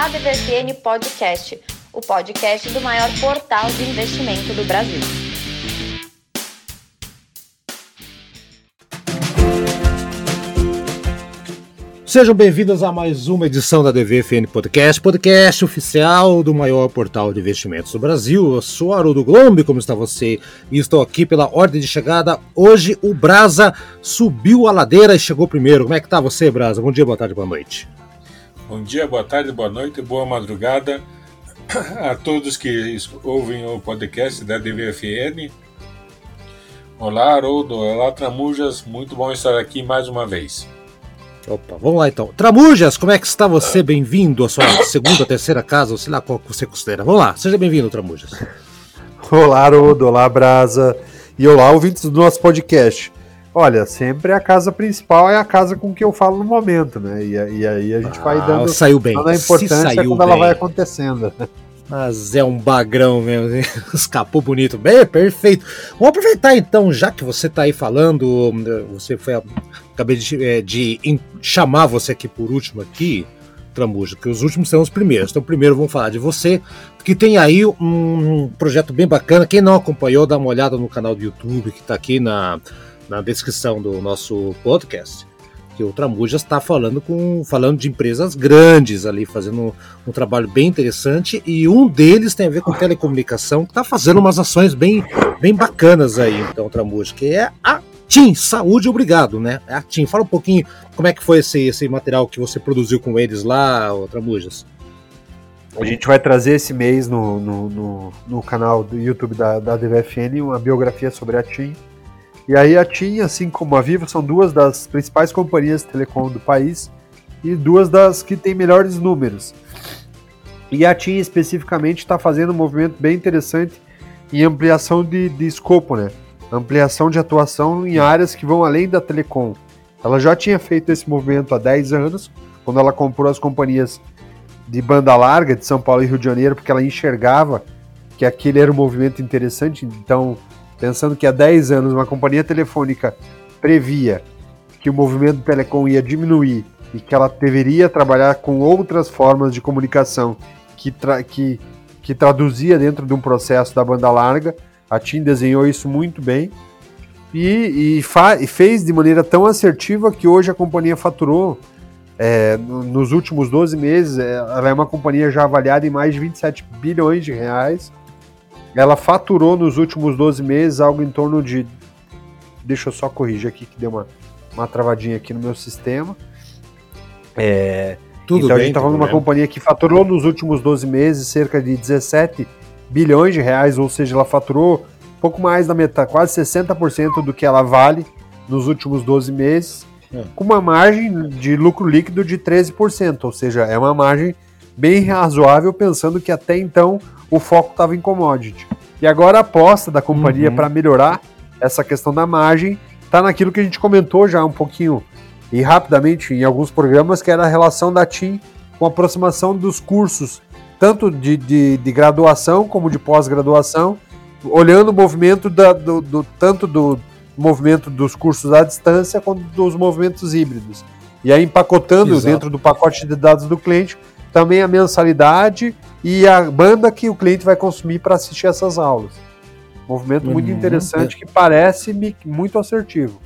ADVFN Podcast, o podcast do maior portal de investimento do Brasil. Sejam bem-vindos a mais uma edição da DVFN Podcast, podcast oficial do maior portal de investimentos do Brasil. Eu sou Haroldo Glombe, como está você? E estou aqui pela ordem de chegada. Hoje o Brasa subiu a ladeira e chegou primeiro. Como é que tá você, Brasa? Bom dia, boa tarde, boa noite. Bom dia, boa tarde, boa noite, boa madrugada a todos que ouvem o podcast da DVFN. Olá, Haroldo. Olá, Tramujas. Muito bom estar aqui mais uma vez. Opa, vamos lá então. Tramujas, como é que está você? Bem-vindo à sua segunda, terceira casa, ou sei lá qual que você considera. Vamos lá, seja bem-vindo, Tramujas. Olá, Haroldo, olá, Brasa. E olá, ouvintes do nosso podcast. Olha, sempre a casa principal é a casa com que eu falo no momento, né? E, e aí a gente ah, vai dando, saiu bem. dando a importância quando bem. ela vai acontecendo. Mas é um bagrão mesmo, escapou bonito. Bem, perfeito. Vamos aproveitar então, já que você está aí falando, você foi. Acabei de, é, de chamar você aqui por último aqui, Tramujo, que os últimos são os primeiros. Então, primeiro vamos falar de você, que tem aí um projeto bem bacana. Quem não acompanhou, dá uma olhada no canal do YouTube que está aqui na, na descrição do nosso podcast que o Tramujas está falando com falando de empresas grandes ali, fazendo um, trabalho bem interessante, e um deles tem a ver com telecomunicação, que está fazendo umas ações bem, bem bacanas aí, então, Tramujas, que é a TIM, saúde, obrigado, né? É a TIM. Fala um pouquinho como é que foi esse, esse material que você produziu com eles lá, Tramujas. A gente vai trazer esse mês no, no, no, no canal do YouTube da, da DVFN uma biografia sobre a TIM e aí a TIM, assim como a Vivo, são duas das principais companhias de telecom do país e duas das que têm melhores números. E a TIM especificamente está fazendo um movimento bem interessante em ampliação de, de escopo, né? Ampliação de atuação em áreas que vão além da telecom. Ela já tinha feito esse movimento há 10 anos, quando ela comprou as companhias de banda larga de São Paulo e Rio de Janeiro, porque ela enxergava que aquele era um movimento interessante, então pensando que há 10 anos uma companhia telefônica previa que o movimento telecom ia diminuir e que ela deveria trabalhar com outras formas de comunicação que, tra que, que traduzia dentro de um processo da banda larga, a TIM desenhou isso muito bem e, e, e fez de maneira tão assertiva que hoje a companhia faturou é, nos últimos 12 meses, é, ela é uma companhia já avaliada em mais de 27 bilhões de reais ela faturou nos últimos 12 meses algo em torno de. Deixa eu só corrigir aqui que deu uma, uma travadinha aqui no meu sistema. É, tudo então bem, a gente está falando de uma companhia que faturou nos últimos 12 meses cerca de 17 bilhões de reais, ou seja, ela faturou pouco mais da metade, quase 60% do que ela vale nos últimos 12 meses, é. com uma margem de lucro líquido de 13%, ou seja, é uma margem bem razoável, pensando que até então o foco estava em commodity. E agora a aposta da companhia uhum. para melhorar essa questão da margem está naquilo que a gente comentou já um pouquinho e rapidamente em alguns programas, que era a relação da TIM com a aproximação dos cursos, tanto de, de, de graduação como de pós-graduação, olhando o movimento da, do, do, tanto do movimento dos cursos à distância quanto dos movimentos híbridos. E aí empacotando Exato. dentro do pacote de dados do cliente também a mensalidade e a banda que o cliente vai consumir para assistir essas aulas. Movimento uhum. muito interessante que parece muito assertivo.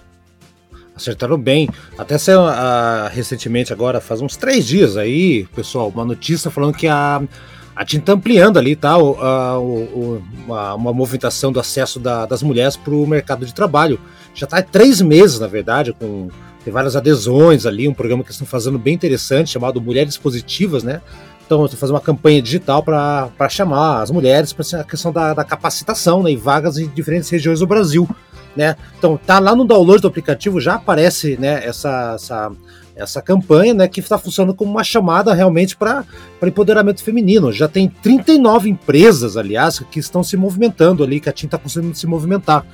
Acertaram bem. Até saiu uh, recentemente, agora, faz uns três dias aí, pessoal, uma notícia falando que a, a TIM está ampliando ali, tá? O, a, o, uma, uma, movimentação do acesso da, das mulheres para o mercado de trabalho. Já está há três meses, na verdade, com tem várias adesões ali, um programa que estão fazendo bem interessante, chamado Mulheres Positivas, né? Então, estou fazendo uma campanha digital para chamar as mulheres para a questão da, da, capacitação né, e vagas em diferentes regiões do Brasil. Né? Então, tá lá no download do aplicativo, já aparece né, essa, essa, essa campanha né, que está funcionando como uma chamada realmente para empoderamento feminino. Já tem 39 empresas, aliás, que estão se movimentando ali, que a TIM está conseguindo se movimentar.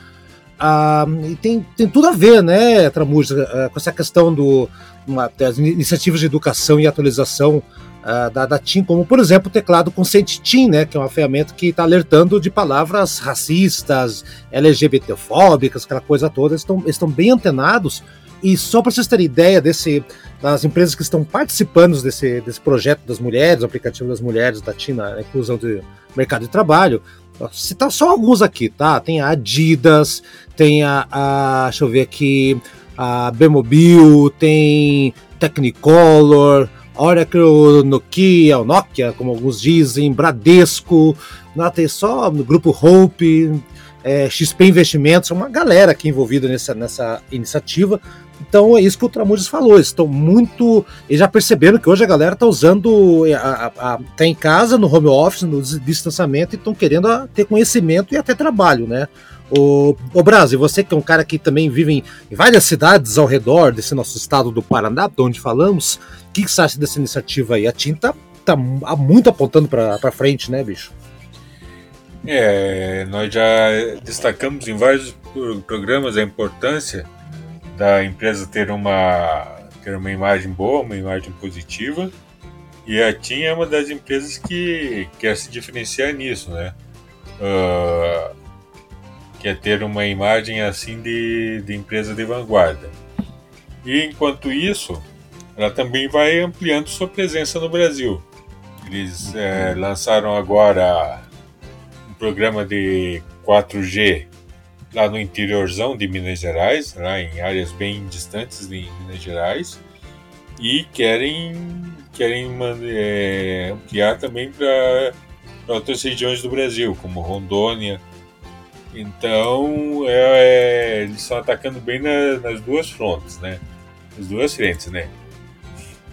Ah, e tem, tem tudo a ver, né, Tramuja, ah, com essa questão do, uma, das iniciativas de educação e atualização uh, da, da TIM, como por exemplo o teclado Consent TIM, né, que é uma ferramenta que está alertando de palavras racistas, LGBTfóbicas, aquela coisa toda. Eles estão bem antenados E só para vocês terem ideia desse, das empresas que estão participando desse, desse projeto das mulheres, o aplicativo das mulheres da Tina, a inclusão do mercado de trabalho, citar só alguns aqui, tá? Tem a Adidas, tem a, a deixa eu ver aqui, a Bemobil, tem Technicolor, Oracle, Nokia, Nokia, como alguns dizem, Bradesco, não, tem só no grupo Hope, é, XP Investimentos, uma galera aqui envolvida nessa, nessa iniciativa. Então é isso que o Tramujas falou, eles estão muito. Eles já perceberam que hoje a galera está usando. está em casa, no home office, no distanciamento, e estão querendo ter conhecimento e até trabalho, né? O, o Brasil, você que é um cara que também vive em, em várias cidades ao redor desse nosso estado do Paraná, de onde falamos, o que, que você acha dessa iniciativa aí? A tinta tá muito apontando para frente, né, bicho? É, nós já destacamos em vários programas a importância da empresa ter uma, ter uma imagem boa, uma imagem positiva, e a TIM é uma das empresas que quer se diferenciar nisso, né? Uh, que é ter uma imagem assim de, de empresa de vanguarda. E enquanto isso, ela também vai ampliando sua presença no Brasil. Eles é, lançaram agora um programa de 4G lá no interiorzão de Minas Gerais, lá em áreas bem distantes de Minas Gerais, e querem, querem é, ampliar também para outras regiões do Brasil, como Rondônia, então, é, é, eles estão atacando bem na, nas duas frontes, né? As duas frentes, né?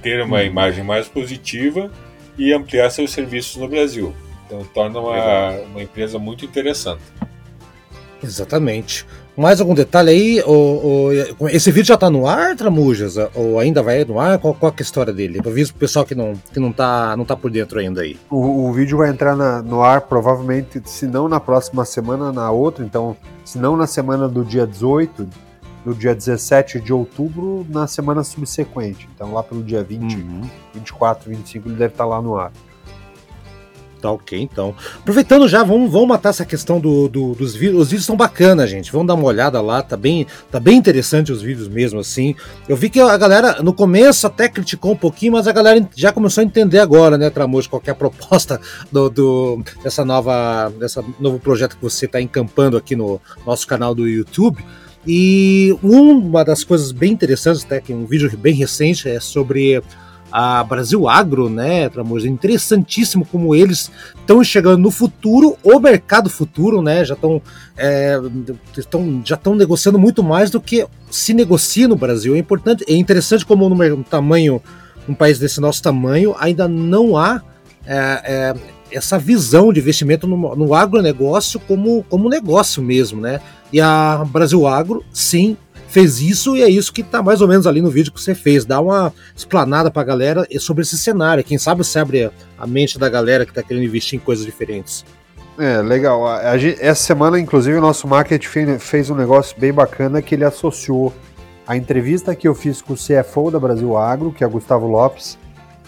Ter uma uhum. imagem mais positiva e ampliar seus serviços no Brasil. Então, torna uma, uma empresa muito interessante. Exatamente. Mais algum detalhe aí? O, o, esse vídeo já está no ar, Tramujas? Ou ainda vai no ar? Qual, qual é a história dele? Para o pessoal que não, que não tá, não tá por dentro ainda aí. O, o vídeo vai entrar na, no ar provavelmente, se não na próxima semana, na outra. Então, se não na semana do dia 18, do dia 17 de outubro, na semana subsequente. Então, lá pelo dia 20, uhum. 24, 25, ele deve estar tá lá no ar. Tá ok, então. Aproveitando já, vamos, vamos matar essa questão do, do, dos vídeos. Os vídeos estão bacanas, gente. Vamos dar uma olhada lá, tá bem, tá bem interessante os vídeos mesmo, assim. Eu vi que a galera, no começo, até criticou um pouquinho, mas a galera já começou a entender agora, né, Tramojo, qual é a proposta do, do, dessa nova. dessa novo projeto que você está encampando aqui no nosso canal do YouTube. E uma das coisas bem interessantes, até que um vídeo bem recente, é sobre a Brasil Agro, né, Tramoso? Interessantíssimo como eles estão chegando no futuro, o mercado futuro, né? Já estão é, já estão negociando muito mais do que se negocia no Brasil. É importante, é interessante como no tamanho, um país desse nosso tamanho, ainda não há é, é, essa visão de investimento no, no agronegócio como, como negócio mesmo, né? E a Brasil Agro, sim, fez isso e é isso que tá mais ou menos ali no vídeo que você fez. Dá uma explanada pra galera sobre esse cenário. Quem sabe você abre a mente da galera que tá querendo investir em coisas diferentes. É, legal. A, a, essa semana, inclusive, o nosso marketing fez, fez um negócio bem bacana que ele associou a entrevista que eu fiz com o CFO da Brasil Agro, que é o Gustavo Lopes.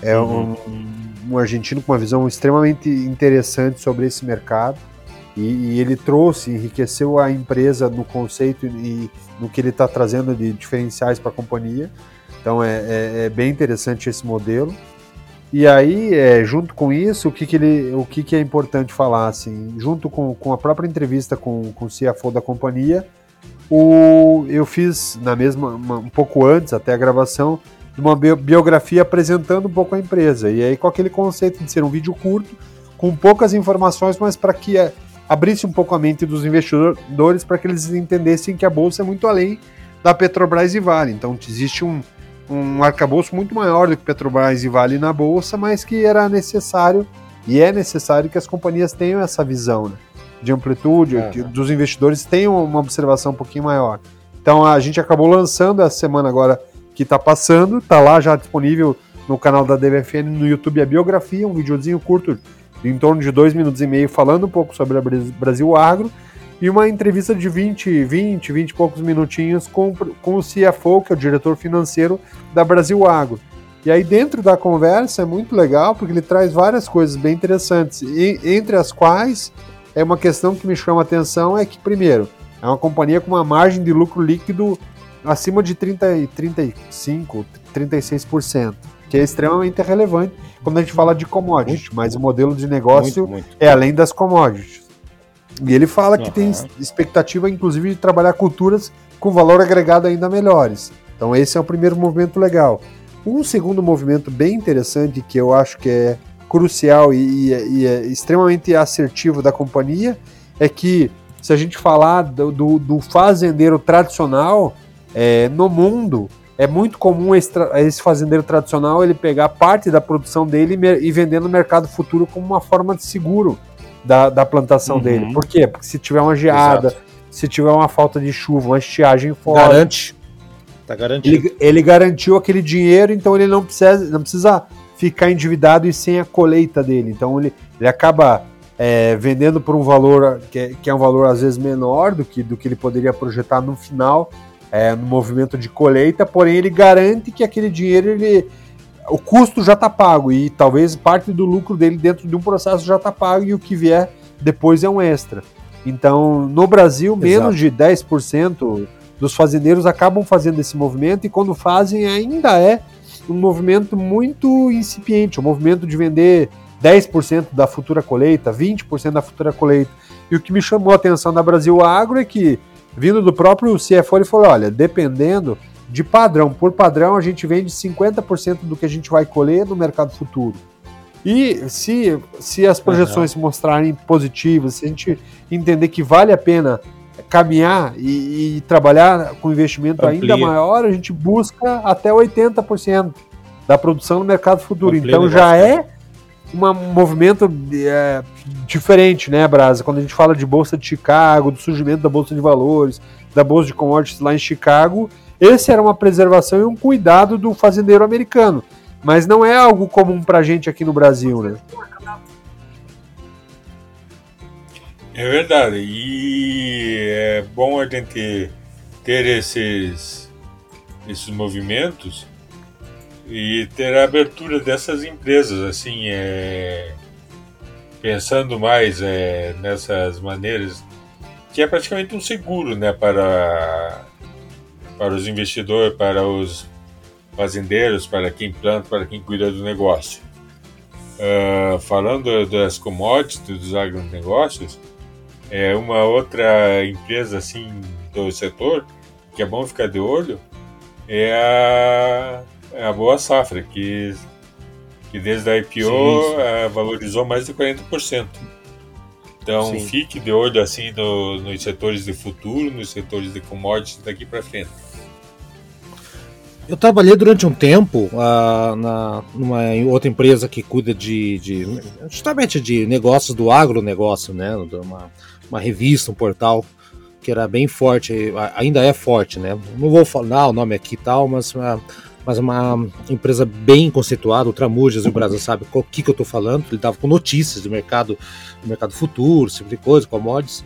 É uhum. um, um argentino com uma visão extremamente interessante sobre esse mercado. E, e, ele trouxe, enriqueceu a empresa no conceito e no que ele está trazendo de diferenciais para a companhia. Então é, é, é, bem interessante esse modelo. E aí, é, junto com isso, o que, que, ele, o que, que é importante falar? Assim, junto com, com a própria entrevista com, com o CFO da companhia, o, eu fiz na mesma, uma, um pouco antes, até a gravação, uma biografia apresentando um pouco a empresa. E aí, com aquele conceito de ser um vídeo curto, com poucas informações, mas para que abrisse um pouco a mente dos investidores para que eles entendessem que a bolsa é muito além da Petrobras e Vale. Então existe um, um arcabouço muito maior do que Petrobras e Vale na bolsa, mas que era necessário e é necessário que as companhias tenham essa visão né, de amplitude, é. que dos investidores tenham uma observação um pouquinho maior. Então a gente acabou lançando essa semana agora que está passando, está lá já disponível no canal da DBFN no YouTube a biografia, um videozinho curto em torno de dois minutos e meio, falando um pouco sobre a Brasil Agro, e uma entrevista de 20, 20, 20 e poucos minutinhos com, com o CFO, que é o diretor financeiro da Brasil Agro. E aí, dentro da conversa, é muito legal, porque ele traz várias coisas bem interessantes, e, entre as quais é uma questão que me chama a atenção: é que, primeiro, é uma companhia com uma margem de lucro líquido acima de 30, 35, 36%, que é extremamente relevante quando a gente fala de commodity, muito, mas o modelo de negócio muito, muito. é além das commodities. E ele fala uhum. que tem expectativa, inclusive, de trabalhar culturas com valor agregado ainda melhores. Então, esse é o primeiro movimento legal. Um segundo movimento bem interessante, que eu acho que é crucial e, e, e é extremamente assertivo da companhia, é que se a gente falar do, do, do fazendeiro tradicional, é, no mundo, é muito comum esse, esse, fazendeiro tradicional ele pegar parte da produção dele e, e vender no mercado futuro como uma forma de seguro da, da plantação uhum. dele. Por quê? Porque se tiver uma geada, Exato. se tiver uma falta de chuva, uma estiagem forte. Garante. Tá garantido. Ele, ele, garantiu aquele dinheiro, então ele não precisa, não precisa ficar endividado e sem a colheita dele. Então ele, ele acaba é, vendendo por um valor que é, que é, um valor às vezes menor do que, do que ele poderia projetar no final, é, no movimento de colheita, porém ele garante que aquele dinheiro ele, o custo já está pago e talvez parte do lucro dele dentro de um processo já está pago e o que vier depois é um extra. Então, no Brasil, Exato. menos de 10% dos fazendeiros acabam fazendo esse movimento e quando fazem ainda é um movimento muito incipiente, um movimento de vender 10% da futura colheita, 20% da futura colheita. E o que me chamou a atenção da Brasil Agro é que, vindo do próprio CFO, ele falou: olha, dependendo de padrão por padrão, a gente vende 50% do que a gente vai colher no mercado futuro. E se, se as projeções se mostrarem positivas, se a gente entender que vale a pena caminhar e, e trabalhar com investimento Amplia. ainda maior, a gente busca até 80% da produção no mercado futuro. Amplia então já é um movimento é, diferente, né, Brasa? Quando a gente fala de Bolsa de Chicago, do surgimento da Bolsa de Valores, da Bolsa de Commodities lá em Chicago, esse era uma preservação e um cuidado do fazendeiro americano. Mas não é algo comum para a gente aqui no Brasil, né? É verdade. E é bom a gente ter esses, esses movimentos e ter a abertura dessas empresas, assim, é, pensando mais é, nessas maneiras, que é praticamente um seguro né, para, para os investidores, para os fazendeiros, para quem planta, para quem cuida do negócio. Uh, falando das commodities, dos agronegócios, é uma outra empresa assim do setor que é bom ficar de olho é a é a boa safra, que, que desde a IPO sim, sim. É, valorizou mais de 40%. Então sim. fique de olho assim no, nos setores de futuro, nos setores de commodities daqui para frente. Eu trabalhei durante um tempo uh, na, numa outra empresa que cuida de, de, justamente de negócios do agronegócio, né? Uma, uma revista, um portal que era bem forte, ainda é forte, né? Não vou falar o nome aqui e tal, mas uh, mas uma empresa bem conceituada, o Tramujas e o Brasil sabe o que, que eu estou falando, ele dava com notícias do mercado, do mercado futuro, esse tipo de coisa, commodities,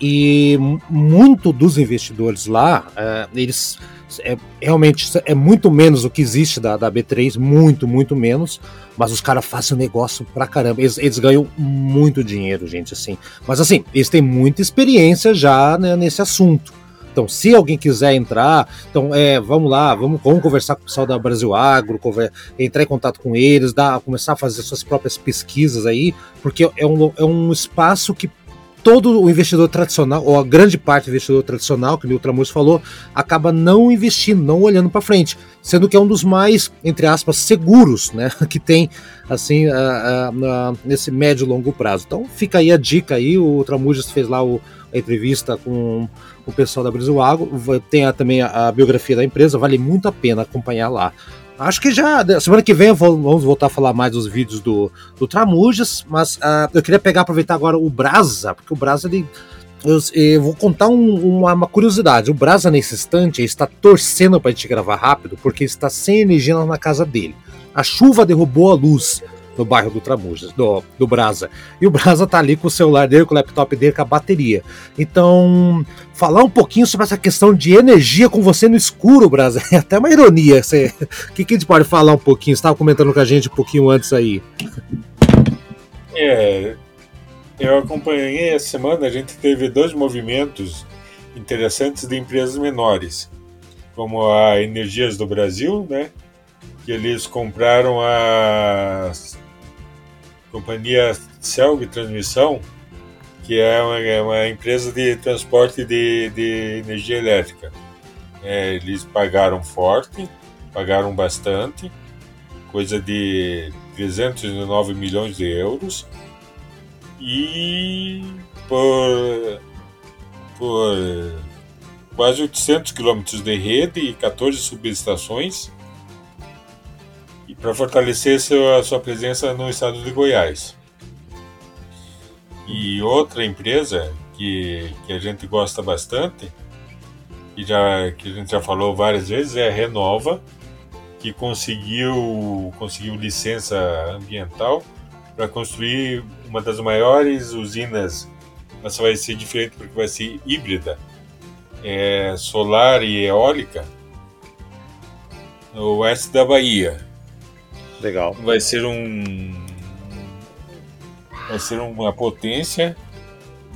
e muito dos investidores lá, é, eles é, realmente é muito menos o que existe da, da B3, muito, muito menos, mas os caras fazem negócio pra caramba, eles, eles, ganham muito dinheiro, gente, assim, mas assim, eles têm muita experiência já né, nesse assunto, então, se alguém quiser entrar, então é, vamos lá, vamos, vamos conversar com o pessoal da Brasil Agro, entrar em contato com eles, dar, começar a fazer suas próprias pesquisas aí, porque é um, é um espaço que todo o investidor tradicional, ou a grande parte do investidor tradicional, que o Ultramus falou, acaba não investindo, não olhando para frente, sendo que é um dos mais, entre aspas, seguros, né, que tem, assim, nesse médio e longo prazo. Então fica aí a dica aí, o Ultramujas fez lá o, a entrevista com o pessoal da Brasil Agro, tem a, também a, a, biografia da empresa, vale muito a pena acompanhar lá. Acho que já, semana que vem vamos voltar a falar mais dos vídeos do, do Tramujas, mas uh, eu queria pegar, aproveitar agora o Brasa, porque o Brasa ele eu, eu, vou contar um, uma, uma, curiosidade. O Brasa, nesse instante, está torcendo para a gente gravar rápido, porque está sem energia na casa dele. A chuva derrubou a luz no bairro do Tramujas, do, do Brasa. E o Brasa tá ali com o celular dele, com o laptop dele, com a bateria. Então, falar um pouquinho sobre essa questão de energia com você no escuro, Brasa, é até uma ironia. O que, que a gente pode falar um pouquinho? Você estava comentando com a gente um pouquinho antes aí. É, eu acompanhei essa semana, a gente teve dois movimentos interessantes de empresas menores. como a Energias do Brasil, né? Que eles compraram a companhia Celg Transmissão, que é uma, é uma, empresa de transporte de, de energia elétrica. É, eles pagaram forte, pagaram bastante, coisa de 309 milhões de euros, e por, por quase 800 quilômetros de rede e 14 subestações e para fortalecer sua, sua presença no estado de Goiás. E outra empresa que, que a gente gosta bastante, que, já, que a gente já falou várias vezes, é a Renova, que conseguiu, conseguiu licença ambiental para construir uma das maiores usinas. Essa vai ser diferente porque vai ser híbrida é, solar e eólica no oeste da Bahia. Legal. Vai ser um. Vai ser uma potência.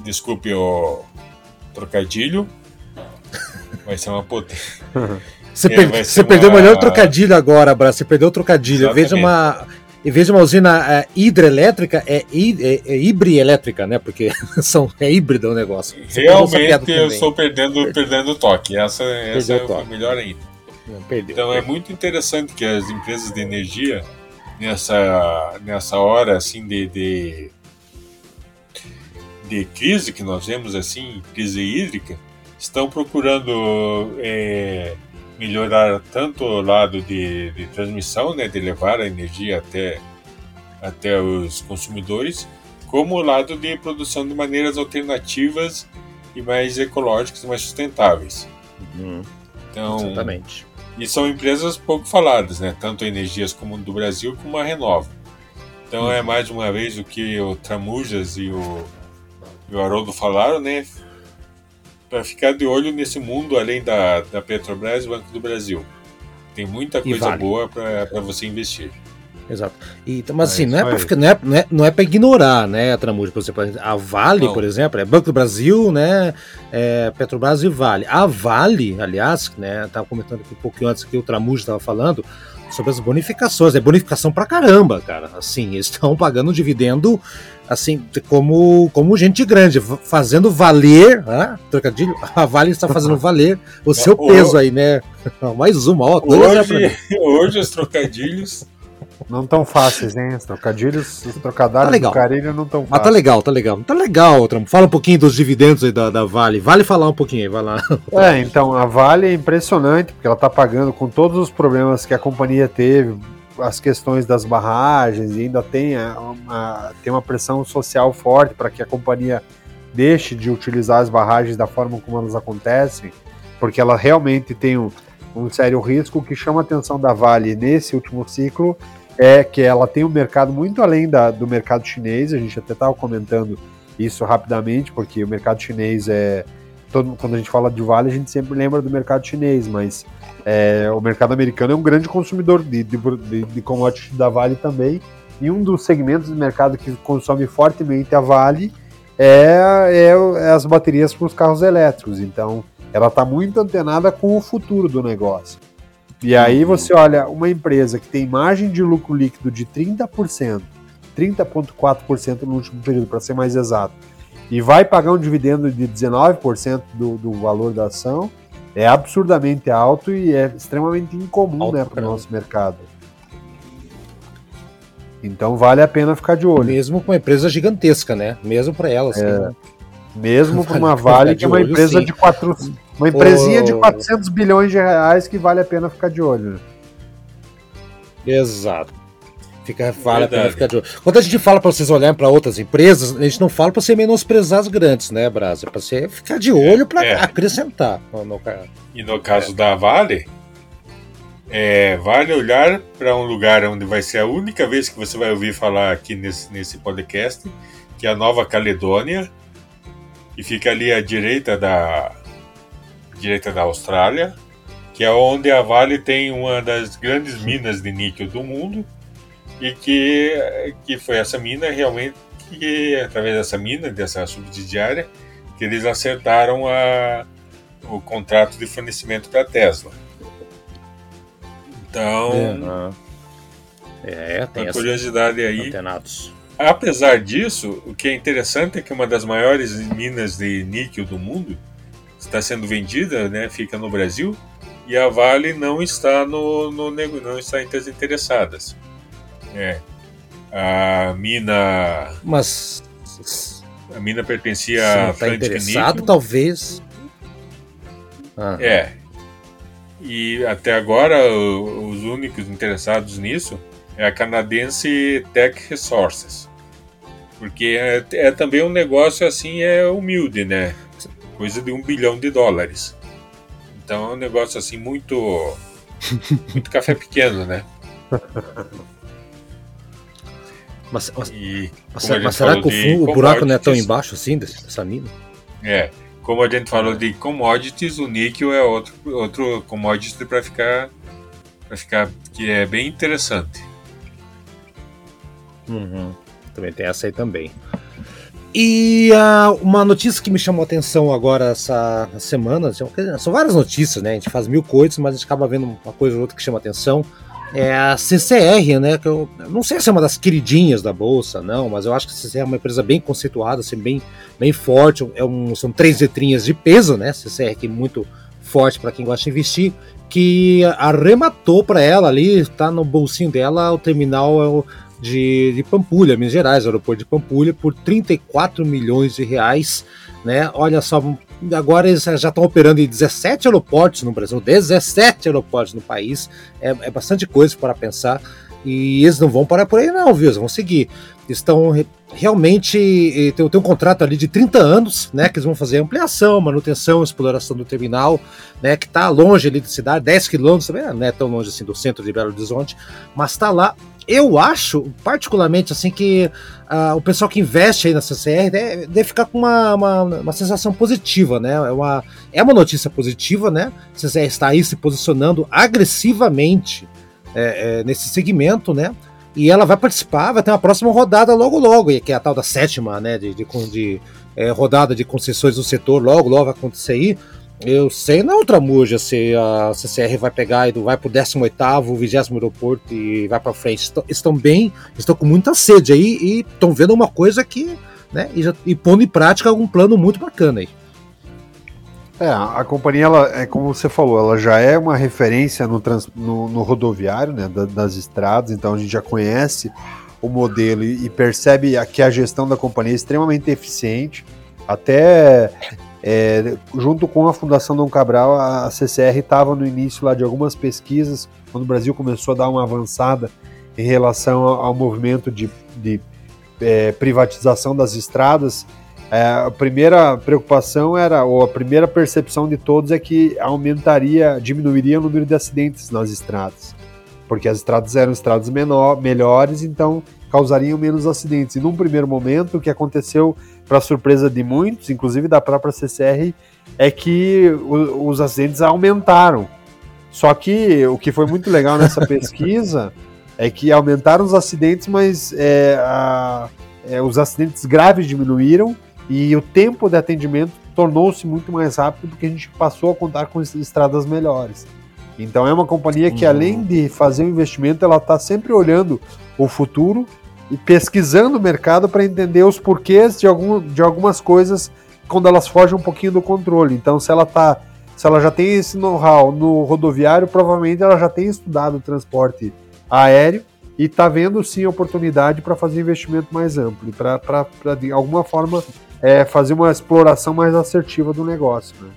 Desculpe o trocadilho. Vai ser uma potência. Você, é, você uma... perdeu o melhor trocadilho agora, Bra. Você perdeu o trocadilho. Veja uma em vez de uma usina é, hidrelétrica, é, é, é hibrielétrica, né? Porque são, é híbrido o negócio. Realmente eu estou perdendo, perdendo toque. Essa, essa é toque. melhor ainda. Não, perdeu, então perdeu. é muito interessante que as empresas de energia, nessa, nessa hora assim de, de, de crise que nós vemos, assim, crise hídrica, estão procurando. É, melhorar tanto o lado de, de transmissão, né, de levar a energia até, até os consumidores, como o lado de produção de maneiras alternativas e mais ecológicas, mais sustentáveis. Uhum. Então, Exatamente. E são empresas pouco faladas, né? Tanto Energias como do Brasil, como a Renova. Então é mais uma vez o que o Tramujas e o, e o Haroldo falaram, né? para ficar de olho nesse mundo além da, da Petrobras e Banco do Brasil. Tem muita coisa vale. boa para você investir. Exato. E, mas assim, é, não, é pra ficar, não, é, não, é, não é para ignorar, né, a Tramuja, por exemplo, a Vale, não. por exemplo, é Banco do Brasil, né, é Petrobras e Vale. A Vale, aliás, né, estava comentando aqui um pouquinho antes que o Tramuja estava falando, sobre as bonificações. É bonificação pra caramba, cara. Assim, eles estão pagando dividendo, assim, como, como gente grande, fazendo valer, ah, trocadilho, a Vale está fazendo valer o seu peso aí, né? Mais uma, ó. Hoje, hoje os trocadilhos não tão fáceis, hein? Os trocadilhos, os trocadilhos tá legal. do Carilho não tão fáceis. Mas tá legal, tá legal. Tá legal, Trump. Fala um pouquinho dos dividendos aí da, da Vale. Vale falar um pouquinho aí, vai lá. É, então, a Vale é impressionante, porque ela tá pagando com todos os problemas que a companhia teve, as questões das barragens, e ainda tem uma, tem uma pressão social forte para que a companhia deixe de utilizar as barragens da forma como elas acontecem, porque ela realmente tem um, um sério risco. O que chama a atenção da Vale nesse último ciclo é que ela tem um mercado muito além da, do mercado chinês, a gente até estava comentando isso rapidamente, porque o mercado chinês é. Todo, quando a gente fala de Vale, a gente sempre lembra do mercado chinês, mas é, o mercado americano é um grande consumidor de, de, de, de commodities da Vale também. E um dos segmentos do mercado que consome fortemente a Vale é, é, é as baterias para os carros elétricos. Então, ela está muito antenada com o futuro do negócio. E aí você olha uma empresa que tem margem de lucro líquido de 30%, 30,4% no último período, para ser mais exato, e vai pagar um dividendo de 19% do, do valor da ação, é absurdamente alto e é extremamente incomum né, para o nosso mercado. Então vale a pena ficar de olho. Mesmo com uma empresa gigantesca, né? Mesmo para elas. É. Né? Mesmo para uma Vale, que é uma empresa sim. de 400 uma empresinha oh. de 400 bilhões de reais que vale a pena ficar de olho. Né? Exato. Fica, vale Verdade. a pena ficar de olho. Quando a gente fala para vocês olharem para outras empresas, a gente não fala para você menosprezar as grandes, né, Brasa? É para você ficar de olho para é. acrescentar. No, no, e no caso é. da Vale, é, vale olhar para um lugar onde vai ser a única vez que você vai ouvir falar aqui nesse, nesse podcast, que é a Nova Caledônia, que fica ali à direita da, direita da Austrália, que é onde a Vale tem uma das grandes minas de níquel do mundo e que, que foi essa mina realmente que através dessa mina, dessa subsidiária, que eles acertaram a, o contrato de fornecimento para a Tesla. Então, é, tem uma curiosidade aí. antenados. Apesar disso, o que é interessante é que uma das maiores minas de níquel do mundo está sendo vendida, né, fica no Brasil, e a Vale não está no, no não está entre as interessadas. É. A mina Mas a mina pertencia a Atlantic interessado, Nickel. talvez. Ah, É. E até agora o- os únicos interessados nisso é a canadense Tech Resources. Porque é, é também um negócio assim, é humilde, né? Coisa de um bilhão de dólares. Então é um negócio assim muito. muito café pequeno, né? Mas, mas, E mas- mas será que o, o buraco não é tão embaixo assim dessa mina? É. Como a gente falou de commodities, o níquel é outro, outro commodity para ficar, para ficar que é bem interessante. Uhum. Também tem essa aí também. E ah, uma notícia que me chamou a atenção agora essa semana, dizer, são várias notícias, né? A gente faz mil coisas, mas a gente acaba vendo uma coisa ou outra que chama atenção. É a CCR, né? Que eu não sei se é uma das queridinhas da Bolsa, não, mas eu acho que a CCR é uma empresa bem conceituada, assim, bem, bem forte. É um, são três letrinhas de peso, né? CCR que é muito forte para quem gosta de investir, que arrematou para ela ali, tá no bolsinho dela, o terminal é o de, de Pampulha, Minas Gerais, aeroporto de Pampulha, por 34 milhões de reais, né? Olha só, agora eles já estão operando em 17 aeroportos no Brasil, 17 aeroportos no país, é, é bastante coisa para pensar, e eles não vão parar por aí não, viu? Eles vão seguir. Estão re- realmente, eh, tem, tem um contrato ali de 30 anos, né, que eles vão fazer ampliação, manutenção, exploração do terminal, né, que está longe ali da cidade, 10 quilômetros, também não é tão longe assim do centro de Belo Horizonte, mas está lá eu acho, particularmente, assim, que ah, o pessoal que investe aí na CCR deve, deve ficar com uma, uma, uma sensação positiva, né? É uma, é uma notícia positiva, né? A CCR está aí se posicionando agressivamente é, é, nesse segmento, né? E ela vai participar, vai ter uma próxima rodada logo logo, que é a tal da sétima, né? De, de, de é, rodada de concessões do setor, logo, logo vai acontecer aí. Eu sei na outra muja se a CCR vai pegar e vai pro 18º, 20 aeroporto e vai para frente. Estão, estão bem, estão com muita sede aí e estão vendo uma coisa que, né, e, já, e pondo em prática algum plano muito bacana aí. É, a companhia, ela, é como você falou, ela já é uma referência no, trans, no, no rodoviário, né, da, das estradas, então a gente já conhece o modelo e, e percebe que a gestão da companhia é extremamente eficiente. Até é, junto com a Fundação Dom Cabral, a CCR estava no início lá de algumas pesquisas, quando o Brasil começou a dar uma avançada em relação ao, ao movimento de, de é, privatização das estradas. É, a primeira preocupação era, ou a primeira percepção de todos é que aumentaria, diminuiria o número de acidentes nas estradas, porque as estradas eram estradas menor, melhores, então causariam menos acidentes. E num primeiro momento, o que aconteceu, para surpresa de muitos, inclusive da própria CCR, é que o, os acidentes aumentaram. Só que o que foi muito legal nessa pesquisa é que aumentaram os acidentes, mas é, a, é, os acidentes graves diminuíram e o tempo de atendimento tornou-se muito mais rápido porque a gente passou a contar com estradas melhores. Então é uma companhia que, além de fazer um investimento, ela está sempre olhando o futuro e pesquisando o mercado para entender os porquês de, algum, de algumas coisas quando elas fogem um pouquinho do controle. Então, se ela tá, se ela já tem esse know-how no rodoviário, provavelmente ela já tem estudado o transporte aéreo e está vendo sim oportunidade para fazer investimento mais amplo, para de alguma forma é, fazer uma exploração mais assertiva do negócio. Né?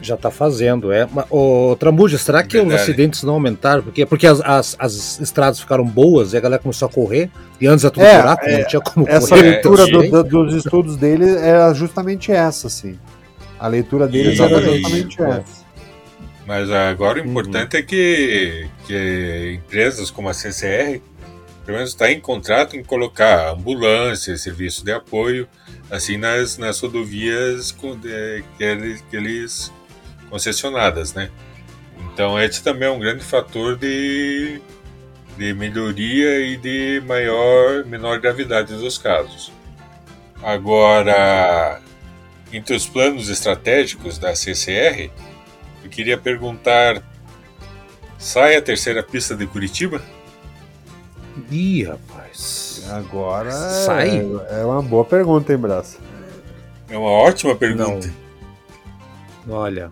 Já está fazendo, é. Ô, Tramuja, será que Verdade. os acidentes não aumentaram? Porque, porque as, as, as estradas ficaram boas e a galera começou a correr, e antes era tudo É, buraco, é, não tinha como Essa correr. leitura sim. do- do- dos estudos dele era justamente essa, assim. A leitura deles era Exatamente. justamente essa. Mas agora o Uhum. importante é que, que empresas como a CCR, pelo menos está em contrato em colocar ambulância, serviço de apoio, assim nas, nas rodovias de- que eles, que eles concessionadas, né? Então esse também é um grande fator de, de melhoria e de maior menor gravidade dos casos. Agora, entre os planos estratégicos da CCR, eu queria perguntar Sai a terceira pista de Curitiba? Ih, rapaz. Agora Sai? É, é uma boa pergunta, hein, Braço? É uma ótima pergunta. Não. Olha,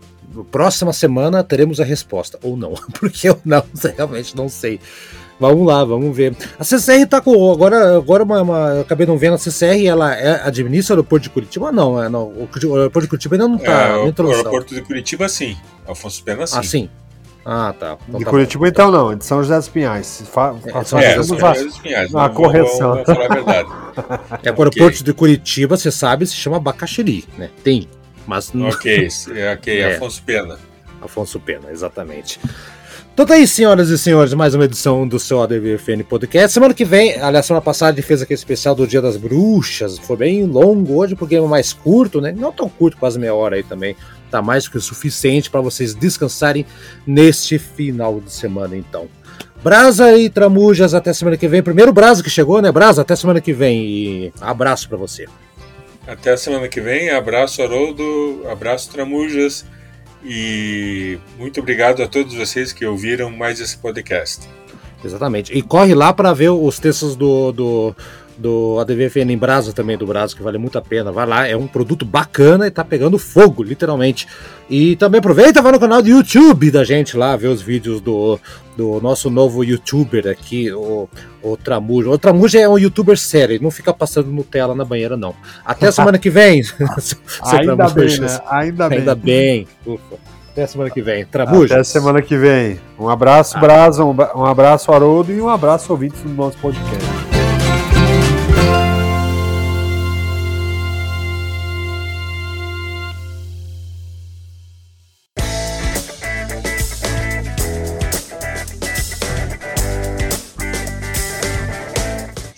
próxima semana teremos a resposta. Ou não, porque eu não, realmente não sei. Vamos lá, vamos ver. A CCR tá com. Agora, agora uma, uma, eu acabei não vendo a CCR, ela é, administra o aeroporto de Curitiba? Não, é, não, o, o aeroporto de Curitiba ainda não tá. É, o introdução. aeroporto de Curitiba, sim. Alfonso Pena, sim. Ah, sim. Ah, tá. Então de tá Curitiba, bom. então não, de São José dos Pinhais. Fa É, São É, José dos Pinhais. uma correção. Falar a verdade. É, o aeroporto de Curitiba, você sabe, se chama Bacaxiri, né? Tem. Mas não. ok, é, ok, É. Afonso Pena. Afonso Pena, exatamente. Então tá aí, senhoras e senhores, mais uma edição do seu ADVFN Podcast. Semana que vem, aliás, semana passada a gente fez aquele especial do Dia das Bruxas. Foi bem longo hoje, porque é mais curto, né? Não tão curto, quase meia hora aí também. Tá mais do que o suficiente para vocês descansarem neste final de semana, então. Brasa e Tramujas, até semana que vem. Primeiro Brasa que chegou, né? Brasa, até semana que vem. E abraço para você. Até semana que vem. Abraço, Haroldo. Abraço, Tramujas. E muito obrigado a todos vocês que ouviram mais esse podcast. Exatamente. E corre lá para ver os textos do, do, do ADVFN em Brasa também, do Brasa, que vale muito a pena. Vai lá, é um produto bacana e tá pegando fogo, literalmente. E também aproveita, vai no canal do YouTube da gente lá, ver os vídeos do, do nosso novo youtuber aqui, o, o Tramuja. O Tramuja é um youtuber sério, ele não fica passando Nutella na banheira, não. Até a semana que vem. Ainda bem, né? Ainda bem. Ainda bem. Ufa. Até semana que vem. Tramujas. Até semana que vem. Um abraço, Ah. Brasa, um, um abraço, Haroldo, e um abraço, ouvintes do nosso podcast.